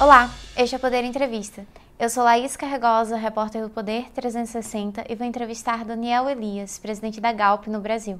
Olá, este é o Poder Entrevista. Eu sou Laís Carregosa, repórter do Poder 360 e vou entrevistar Daniel Elias, presidente da Galp no Brasil.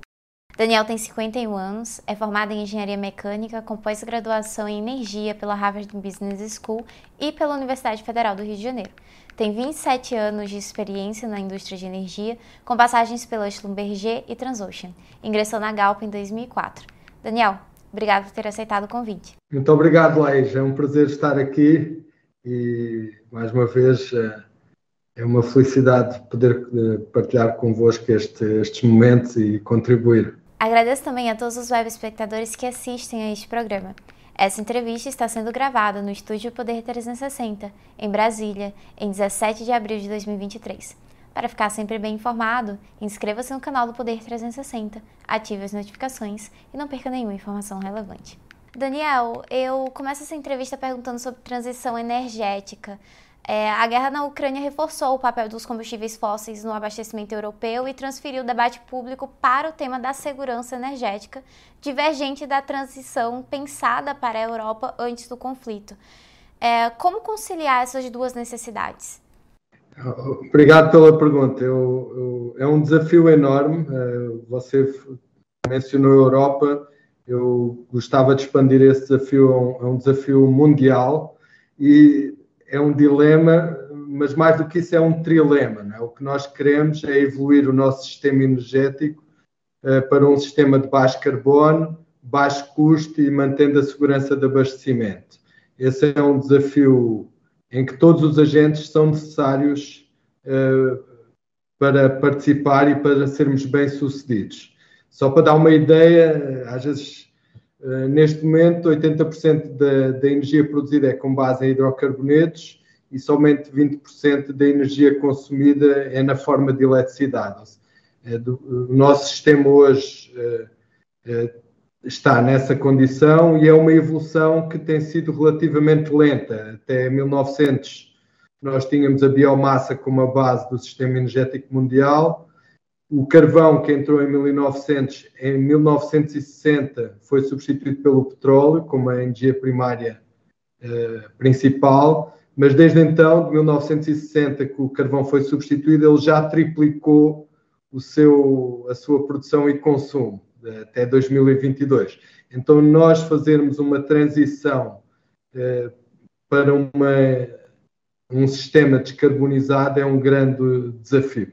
Daniel tem 51 anos, é formado em engenharia mecânica com pós-graduação em energia pela Harvard Business School e pela Universidade Federal do Rio de Janeiro. Tem 27 anos de experiência na indústria de energia, com passagens pela Schlumberger e Transocean. Ingressou na Galp em 2004. Daniel, obrigado por ter aceitado o convite. Muito obrigado, Laís. É um prazer estar aqui e, mais uma vez, é, é uma felicidade poder eh, partilhar convosco este, estes momentos e contribuir. Agradeço também a todos os web espectadores que assistem a este programa. Essa entrevista está sendo gravada no Estúdio Poder 360, em Brasília, em 17 de abril de 2023. Para ficar sempre bem informado, inscreva-se no canal do Poder 360, ative as notificações e não perca nenhuma informação relevante. Daniel, eu começo essa entrevista perguntando sobre transição energética. É, a guerra na Ucrânia reforçou o papel dos combustíveis fósseis no abastecimento europeu e transferiu o debate público para o tema da segurança energética, divergente da transição pensada para a Europa antes do conflito. É, como conciliar essas duas necessidades? Obrigado pela pergunta. Eu, eu, é um desafio enorme. É, você mencionou a Europa. Eu gostava de expandir esse desafio a um, a um desafio mundial e é um dilema, mas mais do que isso é um trilema. É? O que nós queremos é evoluir o nosso sistema energético uh, para um sistema de baixo carbono, baixo custo e mantendo a segurança de abastecimento. Esse é um desafio em que todos os agentes são necessários uh, para participar e para sermos bem-sucedidos. Só para dar uma ideia, às vezes eh, neste momento, 80% da, da, energia produzida é com base em hidrocarbonetos e somente 20% da energia consumida é na forma de eletricidade. É o nosso sistema hoje é, está nessa condição e é uma evolução que tem sido relativamente lenta. Até 1900 nós tínhamos a biomassa como a base do sistema energético mundial. O carvão que entrou em 1900, em 1960 foi substituído pelo petróleo como a energia primária uh, principal, mas desde então, de 1960 que o carvão foi substituído, ele já triplicou o seu, a sua produção e consumo até 2022. Então, nós fazermos uma transição uh, para uma, um sistema descarbonizado é um grande desafio.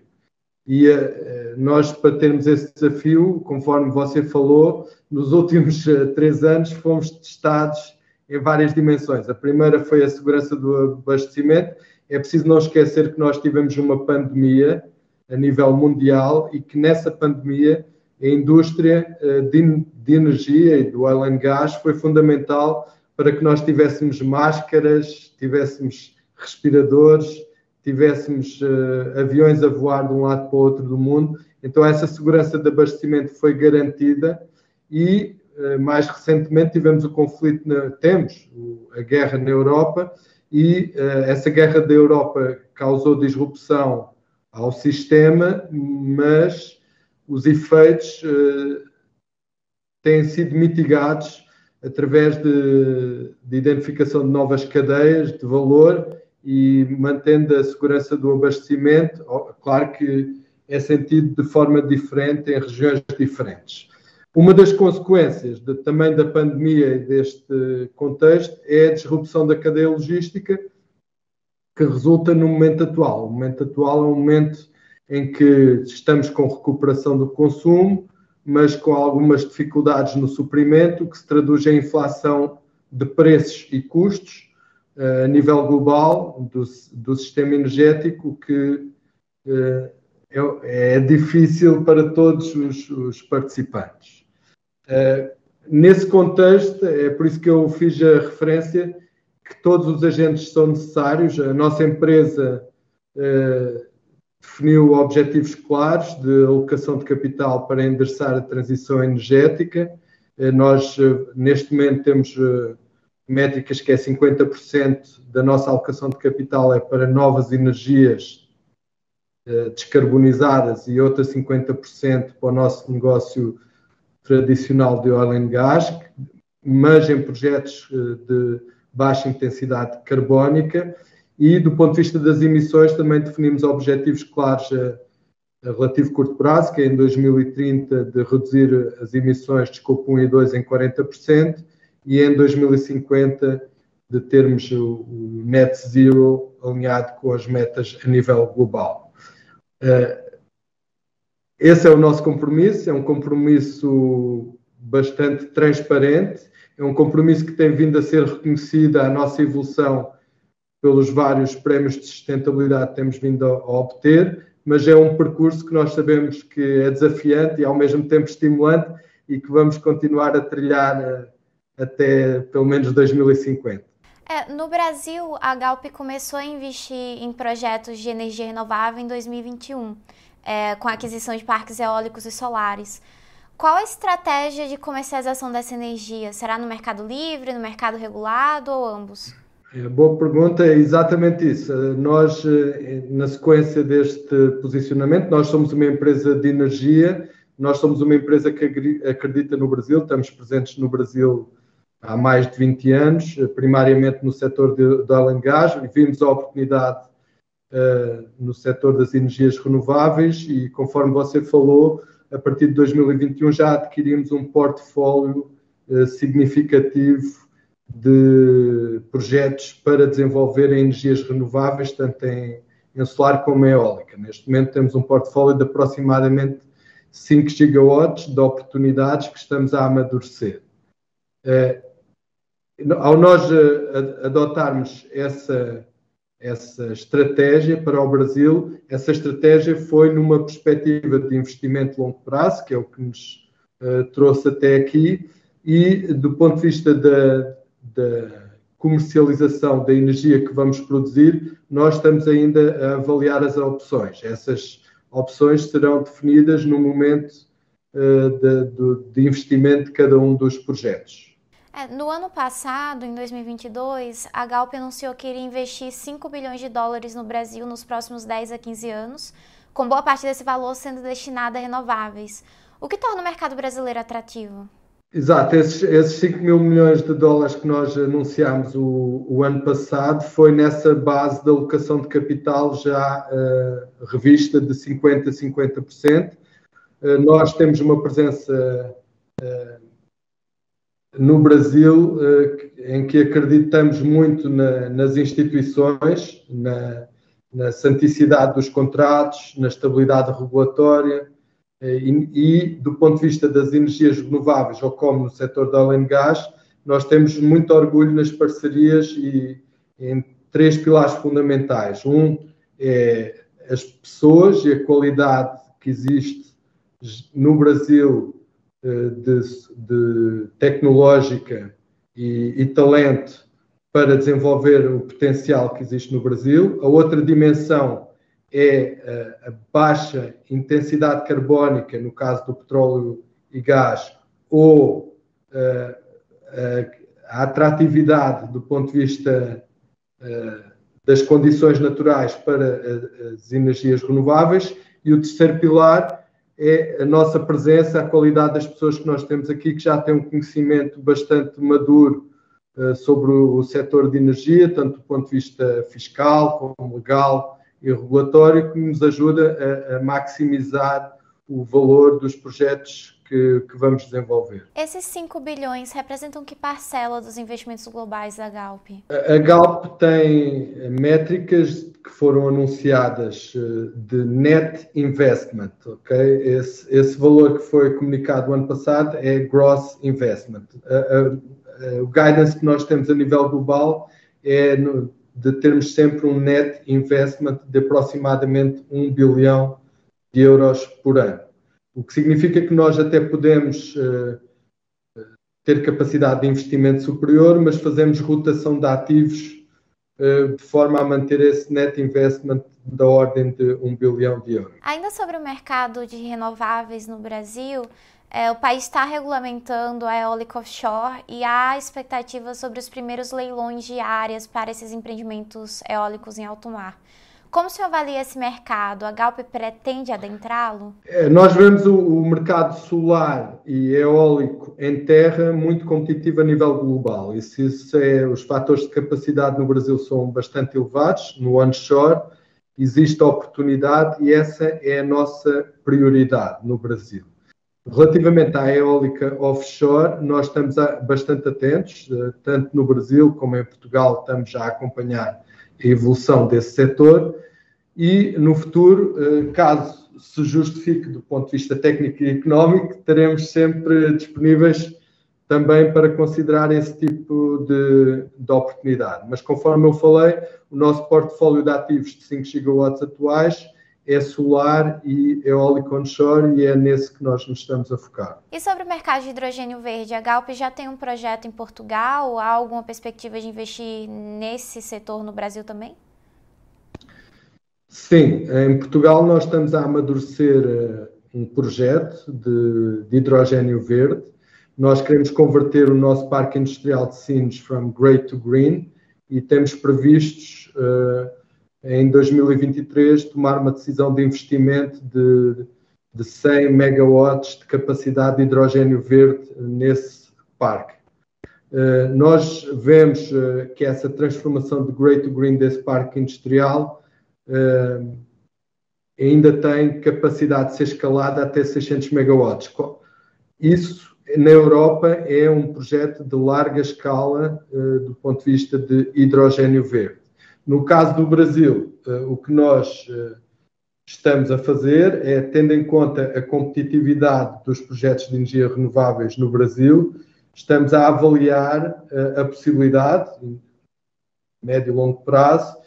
E uh, nós, para termos esse desafio, conforme você falou, nos últimos uh, três anos fomos testados em várias dimensões. A primeira foi a segurança do abastecimento. É preciso não esquecer que nós tivemos uma pandemia a nível mundial e que nessa pandemia a indústria uh, de, de energia e do oil and gas foi fundamental para que nós tivéssemos máscaras, tivéssemos respiradores, tivéssemos uh, aviões a voar de um lado para o outro do mundo. Então, essa segurança de abastecimento foi garantida e, uh, mais recentemente, tivemos o conflito, na, temos a guerra na Europa e uh, essa guerra da Europa causou disrupção ao sistema, mas os efeitos têm sido mitigados através de, de identificação de novas cadeias de valor e mantendo a segurança do abastecimento, claro que é sentido de forma diferente em regiões diferentes. Uma das consequências de, também da pandemia e deste contexto é a disrupção da cadeia logística que resulta no momento atual. O momento atual é um momento em que estamos com recuperação do consumo, mas com algumas dificuldades no suprimento, que se traduz em inflação de preços e custos, a nível global do, do sistema energético que uh, é, é, difícil para todos os, os participantes. Uh, nesse contexto, é por isso que eu fiz a referência que todos os agentes são necessários. A nossa empresa definiu objetivos claros de alocação de capital para endereçar a transição energética. Nós, neste momento, temos métricas que é 50% da nossa alocação de capital é para novas energias descarbonizadas e outra 50% para o nosso negócio tradicional de oil and gas, mas em projetos de baixa intensidade carbónica e do ponto de vista das emissões também definimos objetivos claros a, a relativo curto prazo, que é em 2030 de reduzir as emissões de escopo 1 e 2 em 40% e em 2050 de termos o, o net zero alinhado com as metas a nível global. Uh, esse é o nosso compromisso, é um compromisso bastante transparente, é um compromisso que tem vindo a ser reconhecido a nossa evolução pelos vários prémios de sustentabilidade que temos vindo a, a obter, mas é um percurso que nós sabemos que é desafiante e ao mesmo tempo estimulante e que vamos continuar a trilhar uh, até pelo menos 2050. É, no Brasil, a Galp começou a investir em projetos de energia renovável em 2021, é, com a aquisição de parques eólicos e solares. Qual a estratégia de comercialização dessa energia? Será no mercado livre, no mercado regulado ou ambos? É, boa pergunta, é exatamente isso. Nós, eh, na sequência deste posicionamento, nós somos uma empresa de energia, nós somos uma empresa que acredita no Brasil, estamos presentes no Brasil há mais de 20 anos, primariamente no setor de oil e vimos a oportunidade uh, no setor das energias renováveis e, conforme você falou, a partir de 2021 já adquirimos um portfólio uh, significativo de projetos para desenvolver energias renováveis, tanto em, em solar como em eólica. Neste momento temos um portfólio de aproximadamente 5 gigawatts de oportunidades que estamos a amadurecer. Uh, ao nós eh, adotarmos essa, essa estratégia para o Brasil, essa estratégia foi numa perspectiva de investimento de longo prazo, que é o que nos uh, trouxe até aqui, e do ponto de vista da, da, comercialização da energia que vamos produzir, nós estamos ainda a avaliar as opções. Essas opções serão definidas no momento de, de, de investimento de cada um dos projetos. É, no ano passado, em 2022, a Galp anunciou que iria investir 5 bilhões de dólares no Brasil nos próximos 10 a 15 anos, com boa parte desse valor sendo destinada a renováveis. O que torna o mercado brasileiro atrativo? Exato, esses, esses 5 mil milhões de dólares que nós anunciámos o, o ano passado foi nessa base da alocação de capital já uh, revista de 50% a 50%. Uh, nós temos uma presença uh, no Brasil, eh, em que acreditamos muito na, nas instituições, na, na santicidade dos contratos, na estabilidade regulatória e, e, do ponto de vista das energias renováveis, ou como no setor da oil gas, nós temos muito orgulho nas parcerias e em três pilares fundamentais. Um é as pessoas e a qualidade que existe no Brasil eh, de, de tecnológica e, e, talento para desenvolver o potencial que existe no Brasil. A outra dimensão é a, a baixa intensidade carbónica, no caso do petróleo e gás, ou a, eh, a, atratividade do ponto de vista eh, das condições naturais para as energias renováveis. E o terceiro pilar é a nossa presença, a qualidade das pessoas que nós temos aqui, que já têm um conhecimento bastante maduro sobre o setor de energia, tanto do ponto de vista fiscal como legal e regulatório, que nos ajuda a, a maximizar o valor dos projetos que, que, vamos desenvolver. Esses 5 bilhões representam que parcela dos investimentos globais da Galp? A, a Galp tem métricas que foram anunciadas eh, de net investment, ok? Esse, esse valor que foi comunicado no ano passado é gross investment. o guidance que nós temos a nível global é no, de termos sempre um net investment de aproximadamente 1 bilhão de euros por ano. O que significa que nós até podemos uh, ter capacidade de investimento superior, mas fazemos rotação de ativos uh, de forma a manter esse net investment da ordem de 1 bilhão de euros. Ainda sobre o mercado de renováveis no Brasil, é, o país está regulamentando a eólica offshore e há expectativas sobre os primeiros leilões de áreas para esses empreendimentos eólicos em alto mar. Como se avalia esse mercado? A Galp pretende adentrá-lo? É, nós vemos o, o, mercado solar e eólico em terra muito competitivo a nível global. Isso, isso é, os fatores de capacidade no Brasil são bastante elevados. No onshore existe oportunidade e essa é a nossa prioridade no Brasil. Relativamente à eólica offshore, nós estamos bastante atentos, eh, tanto no Brasil como em Portugal, estamos já a acompanhar a evolução desse setor e no futuro, eh, caso se justifique do ponto de vista técnico e económico, teremos sempre disponíveis também para considerar esse tipo de, de oportunidade. Mas conforme eu falei, o nosso portfólio de ativos de 5 gigawatts atuais é solar e eólico onshore e é nesse que nós nos estamos a focar. E sobre o mercado de hidrogênio verde, a Galp já tem um projeto em Portugal? Há alguma perspectiva de investir nesse setor no Brasil também? Sim, em Portugal nós estamos a amadurecer eh, um projeto de, de hidrogênio verde. Nós queremos converter o nosso parque industrial de Sines from grey to green e temos previstos uh, em 2023, tomar uma decisão de investimento de, de 100 megawatts de capacidade de hidrogênio verde nesse parque. Uh, nós vemos uh, que essa transformação de grey to green desse parque industrial uh, ainda tem capacidade de ser escalada até 600 megawatts. Isso, na Europa, é um projeto de larga escala do ponto de vista de hidrogênio verde. No caso do Brasil, uh, o que nós uh, estamos a fazer é, tendo em conta a competitividade dos projetos de energia renováveis no Brasil, estamos a avaliar uh, a possibilidade, médio e longo prazo,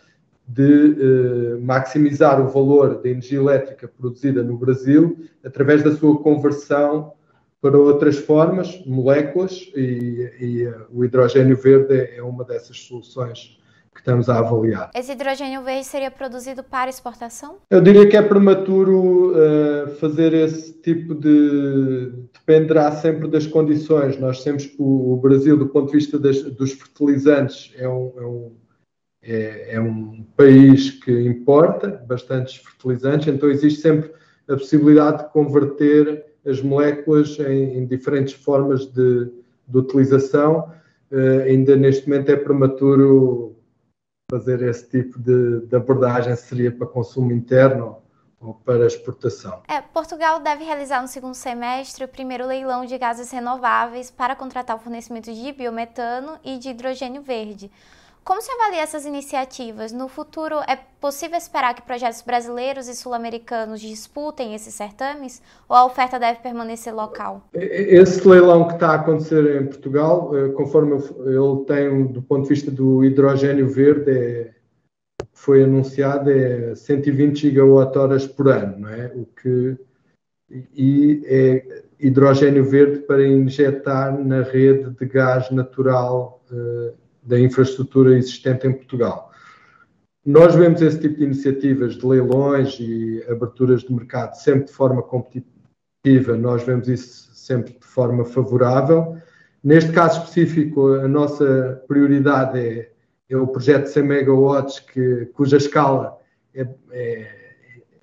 de maximizar o valor da energia elétrica produzida no Brasil através da sua conversão para outras formas, moléculas, e, e o hidrogênio verde é uma dessas soluções que estamos a avaliar. Esse hidrogênio verde seria produzido para exportação? Eu diria que é prematuro uh, fazer esse tipo de. Dependerá sempre das condições. Nós temos o Brasil, do ponto de vista das, dos fertilizantes, é um, é, um, é, é um país que importa bastantes fertilizantes, então existe sempre a possibilidade de converter as moléculas em, em diferentes formas de, de utilização. Uh, ainda neste momento é prematuro fazer esse tipo de, de abordagem seria para consumo interno ou para exportação. É, Portugal deve realizar no segundo semestre o primeiro leilão de gases renováveis para contratar o fornecimento de biometano e de hidrogênio verde. Como se avalia essas iniciativas? No futuro, é possível esperar que projetos brasileiros e sul-americanos disputem esses certames ou a oferta deve permanecer local? Esse leilão que está a acontecer em Portugal, eh, conforme ele tem, do ponto de vista do hidrogênio verde, é, foi anunciado, é 120 gigawatt-horas por ano, não é? O que, e é hidrogênio verde para injetar na rede de gás natural uh, da infraestrutura existente em Portugal. Nós vemos esse tipo de iniciativas de leilões e aberturas de mercado sempre de forma competitiva, nós vemos isso sempre de forma favorável. Neste caso específico, a nossa prioridade é, é o projeto de 100 megawatts, que, cuja escala é, é,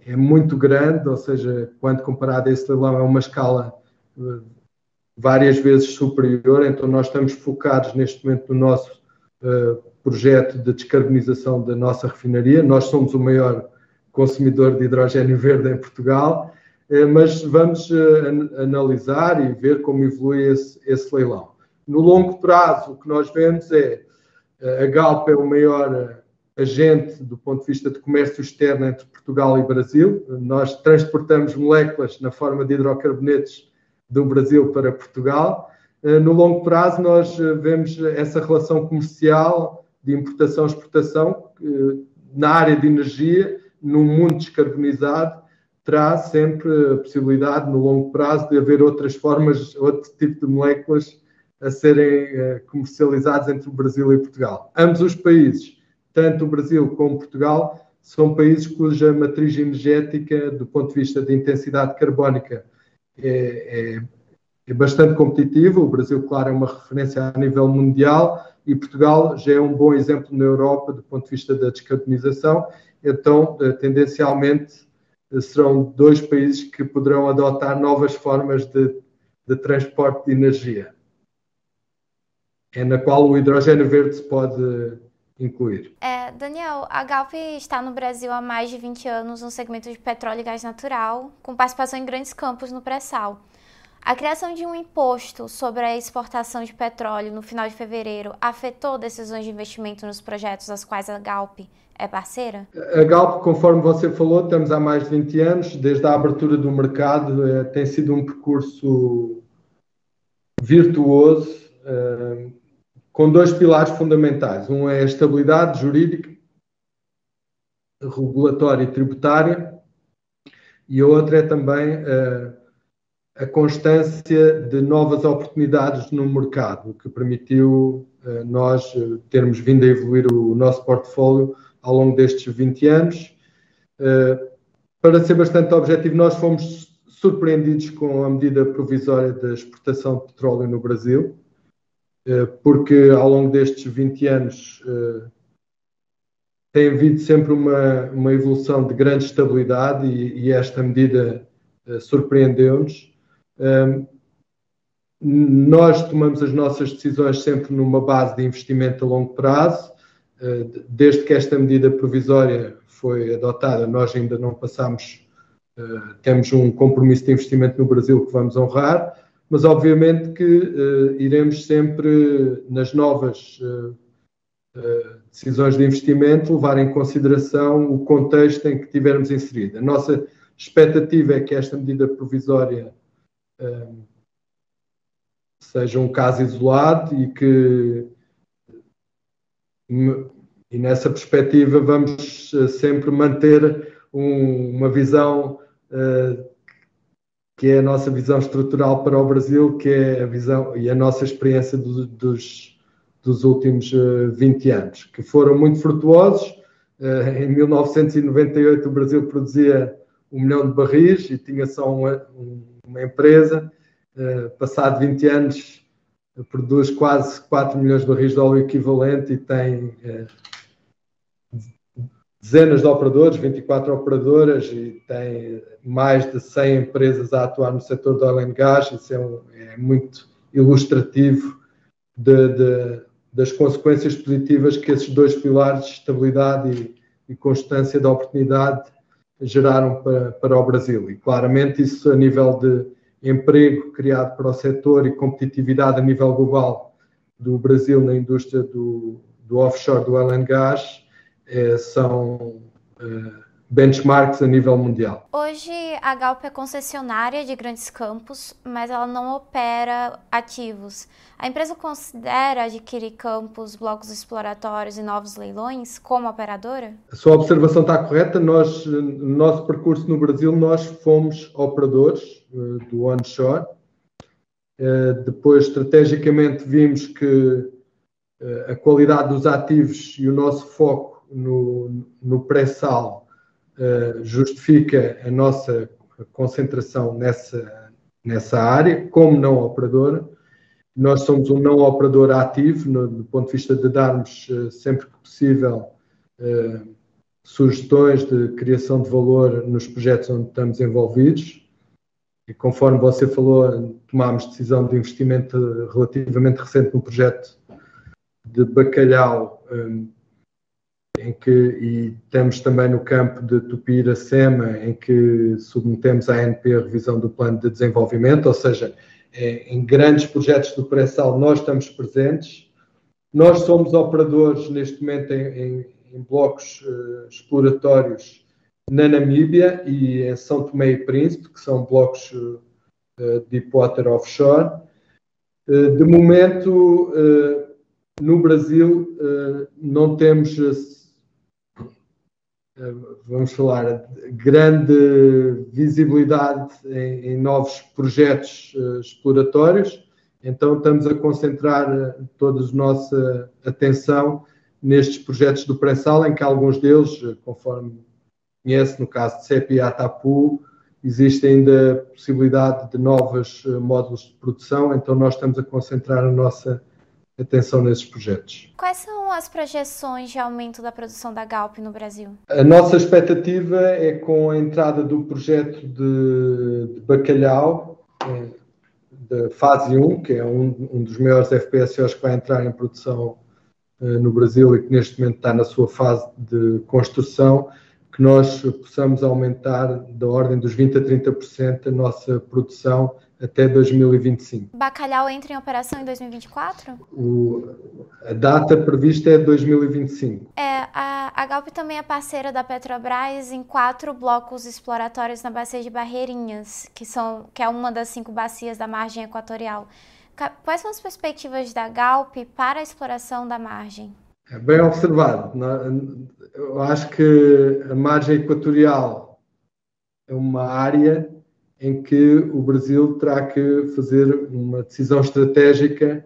é, muito grande, ou seja, quando comparado a esse leilão, é uma escala eh, várias vezes superior, então nós estamos focados neste momento no nosso projeto de descarbonização da nossa refinaria. Nós somos o maior consumidor de hidrogênio verde em Portugal, uh, mas vamos uh, analisar e ver como evolui esse, esse, leilão. No longo prazo, o que nós vemos é a Galp é o maior agente do ponto de vista de comércio externo entre Portugal e Brasil. Nós transportamos moléculas na forma de hidrocarbonetos do Brasil para Portugal eh, no longo prazo, nós eh, vemos essa relação comercial de importação-exportação na área de energia, num mundo descarbonizado, terá sempre a possibilidade, no longo prazo, de haver outras formas, outro tipo de moléculas a serem eh, comercializadas entre o Brasil e Portugal. Ambos os países, tanto o Brasil como Portugal, são países cuja matriz energética, do ponto de vista de intensidade carbónica, é, é é bastante competitivo. O Brasil, claro, é uma referência a nível mundial e Portugal já é um bom exemplo na Europa do ponto de vista da descarbonização então, tendencialmente, serão dois países que poderão adotar novas formas de, de transporte de energia, é na qual o hidrogênio verde se pode incluir. É, Daniel, a Galp está no Brasil há mais de 20 anos no segmento de petróleo e gás natural, com participação em grandes campos no pré-sal. A criação de um imposto sobre a exportação de petróleo no final de fevereiro afetou decisões de investimento nos projetos das quais a Galp é parceira? A Galp, conforme você falou, estamos há mais de 20 anos, desde a abertura do mercado, é, tem sido um percurso virtuoso, é, com dois pilares fundamentais. Um é a estabilidade jurídica, regulatória e tributária, e a outra é também a, a constância de novas oportunidades no mercado, o que permitiu nós termos vindo a evoluir o nosso portfólio ao longo destes 20 anos. Uh, para ser bastante objetivo, nós fomos surpreendidos com a medida provisória da exportação de petróleo no Brasil, porque ao longo destes 20 anos tem havido sempre uma, uma evolução de grande estabilidade e, e esta medida surpreendeu-nos. Nós tomamos as nossas decisões sempre numa base de investimento a longo prazo eh, desde que esta medida provisória foi adotada, nós ainda não passamos, eh, temos um compromisso de investimento no Brasil que vamos honrar, mas obviamente que eh, iremos sempre, nas novas decisões de investimento, levar em consideração o contexto em que tivermos inserido. A nossa expectativa é que esta medida provisória seja um caso isolado e que e nessa perspectiva vamos eh, sempre manter um, uma visão uh, que é a nossa visão estrutural para o Brasil, que é a visão e a nossa experiência do, dos, dos últimos uh, 20 anos, que foram muito frutuosos. Uh, em 1998 o Brasil produzia um milhão de barris e tinha só uma, uma empresa. Uh, passado 20 anos produz quase 4 milhões de barris de óleo equivalente e tem dezenas de operadores, 24 operadoras e tem mais de 100 empresas a atuar no setor do oil and gas. Isso é, um, é muito ilustrativo de, de, das consequências positivas que esses dois pilares, estabilidade e, e constância da oportunidade, geraram para, para o Brasil. E claramente isso a nível de emprego criado para o setor e competitividade a nível global do Brasil na indústria do, do offshore do oil and gas é, são é, benchmarks a nível mundial. Hoje a Galp é concessionária de grandes campos, mas ela não opera ativos. A empresa considera adquirir campos, blocos exploratórios e novos leilões como operadora? A sua observação está correta. Nós, no nosso percurso no Brasil, nós fomos operadores uh, do onshore. Uh, depois, estrategicamente, vimos que uh, a qualidade dos ativos e o nosso foco no, no pré-sal justifica a nossa concentração nessa, nessa área, como não operadora. Nós somos um não operador ativo, no, do ponto de vista de darmos, uh, sempre que possível, uh, sugestões de criação de valor nos projetos onde estamos envolvidos. E conforme você falou, tomámos decisão de investimento relativamente recente no projeto de bacalhau em que, e estamos também no campo de Tupira-Sema, em que submetemos à ANP a revisão do plano de desenvolvimento, ou seja, é, em grandes projetos do pré-sal nós estamos presentes. Nós somos operadores neste momento em, em, em blocos uh, exploratórios na Namíbia e em São Tomé e Príncipe, que são blocos uh, de water offshore. Uh, de momento, no Brasil, não temos vamos falar, grande visibilidade em, em novos projetos uh, exploratórios, então estamos a concentrar eh, toda a nossa atenção nestes projetos do pré-sal, em que alguns deles, eh, conforme conhece, no caso de CEP e Atapu, existe ainda a possibilidade de novos módulos de produção, então nós estamos a concentrar a nossa atenção nesses projetos. Quais são as projeções de aumento da produção da Galp no Brasil? A nossa expectativa é com a entrada do projeto de, de bacalhau, eh, da fase 1, que é um, um, dos maiores FPSOs que vai entrar em produção uh, no Brasil e que neste momento está na sua fase de construção, que nós possamos aumentar da ordem dos 20% a 30% a nossa produção até 2025. Bacalhau entra em operação em 2024? O, a data prevista é 2025. É, a, a Galp também é parceira da Petrobras em quatro blocos exploratórios na bacia de Barreirinhas, que, são, que é uma das cinco bacias da margem equatorial. Quais são as perspectivas da Galp para a exploração da margem? É bem observado. Eu acho que a margem equatorial é uma área em que o Brasil terá que fazer uma decisão estratégica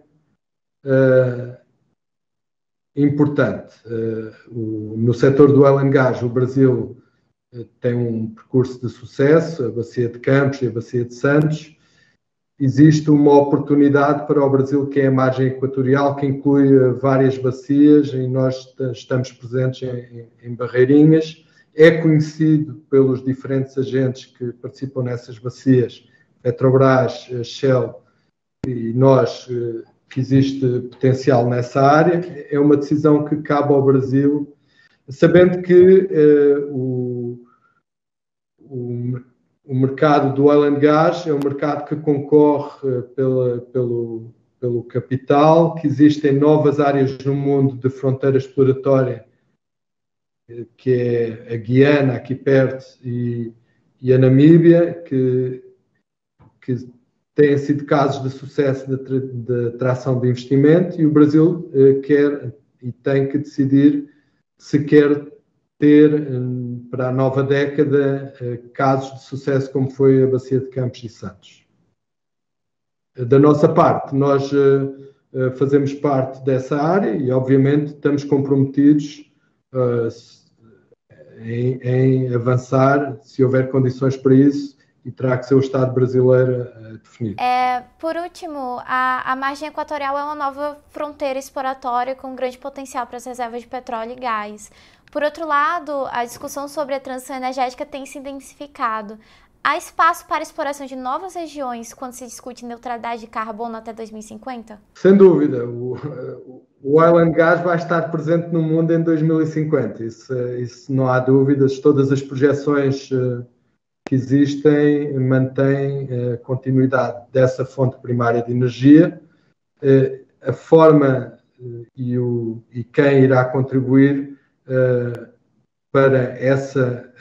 uh, importante. Uh, o, no setor do gas, o Brasil uh, tem um percurso de sucesso, a Bacia de Campos e a Bacia de Santos. Existe uma oportunidade para o Brasil que é a margem equatorial, que inclui várias bacias, e nós estamos presentes em, em Barreirinhas é conhecido pelos diferentes agentes que participam nessas bacias, Petrobras, eh, Shell e nós, eh, que existe potencial nessa área. É uma decisão que cabe ao Brasil, sabendo que eh, o, o, o, mercado do oil and gas é um mercado que concorre pela, pelo, pelo capital, que existem novas áreas no mundo de fronteira exploratória que é a Guiana, aqui perto, e, e a Namíbia, que, que têm sido casos de sucesso de, de atração de investimento, e o Brasil eh, quer e tem que decidir se quer ter eh, para a nova década eh, casos de sucesso como foi a Bacia de Campos e Santos. Da nossa parte, nós fazemos parte dessa área e, obviamente, estamos comprometidos em, em, avançar, se houver condições para isso, e terá que ser o Estado brasileiro a definir. É, por último, a, a margem equatorial é uma nova fronteira exploratória com grande potencial para as reservas de petróleo e gás. Por outro lado, a discussão sobre a transição energética tem se intensificado. Há espaço para exploração de novas regiões quando se discute neutralidade de carbono até 2050? Sem dúvida. O, o oil and gas vai estar presente no mundo em 2050. Isso, isso não há dúvidas. Todas as projeções eh, que existem mantêm eh, continuidade dessa fonte primária de energia. Eh, a forma e, o, e quem irá contribuir para essa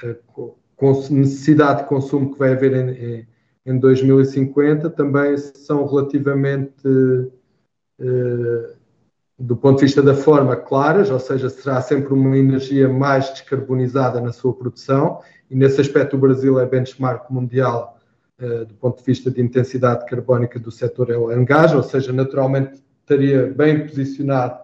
necessidade de consumo que vai haver em, em 2050 também são relativamente do ponto de vista da forma, claras, ou seja, será sempre uma energia mais descarbonizada na sua produção, e nesse aspecto o Brasil é benchmark mundial uh, do ponto de vista de intensidade carbónica do setor oil gas, ou seja, naturalmente estaria bem posicionado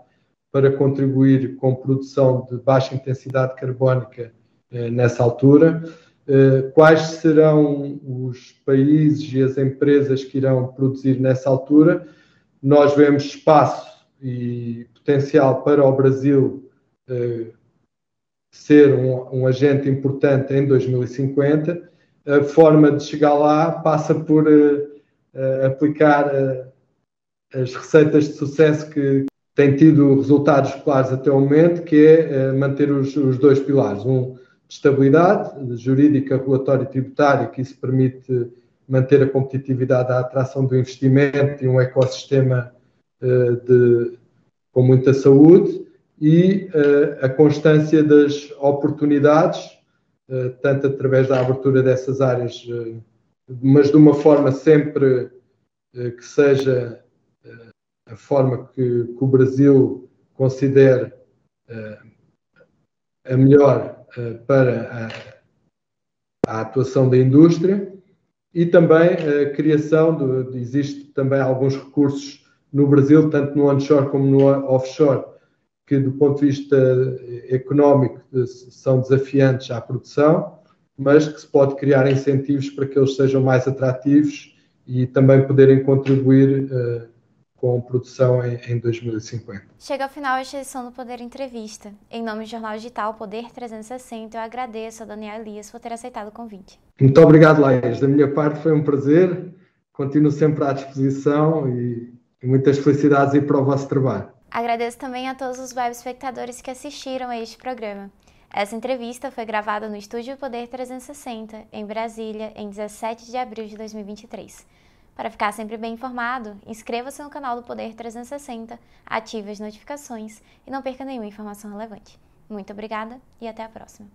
para contribuir com produção de baixa intensidade carbónica uh, nessa altura. Uh, quais serão os países e as empresas que irão produzir nessa altura? Nós vemos espaço e potencial para o Brasil eh, ser um, um, agente importante em 2050. A forma de chegar lá passa por eh, aplicar eh, as receitas de sucesso que têm tido resultados claros até o momento, que é manter os, os dois pilares. Um, de estabilidade jurídica, regulatória e tributária, que isso permite manter a competitividade da atração do investimento e um ecossistema eh, de, com muita saúde e uh, a constância das oportunidades, uh, tanto através da abertura dessas áreas, mas de uma forma sempre que seja a forma que, que, o Brasil considere a melhor para a, a, atuação da indústria e também a criação de existe também alguns recursos no Brasil, tanto no onshore como no offshore, que do ponto de vista económico são desafiantes à produção, mas que se pode criar incentivos para que eles sejam mais atrativos e também poderem contribuir uh, com produção em, em 2050. Chega ao final esta edição do Poder Entrevista. Em nome do Jornal Digital Poder 360, eu agradeço a Daniel Elias por ter aceitado o convite. Muito obrigado, Laís. Da minha parte foi um prazer. Continuo sempre à disposição e, e muitas felicidades e para o vosso trabalho. Agradeço também a todos os web espectadores que assistiram a este programa. Essa entrevista foi gravada no Estúdio Poder 360, em Brasília, em 17 de abril de 2023. Para ficar sempre bem informado, inscreva-se no canal do Poder 360, ative as notificações e não perca nenhuma informação relevante. Muito obrigada e até a próxima.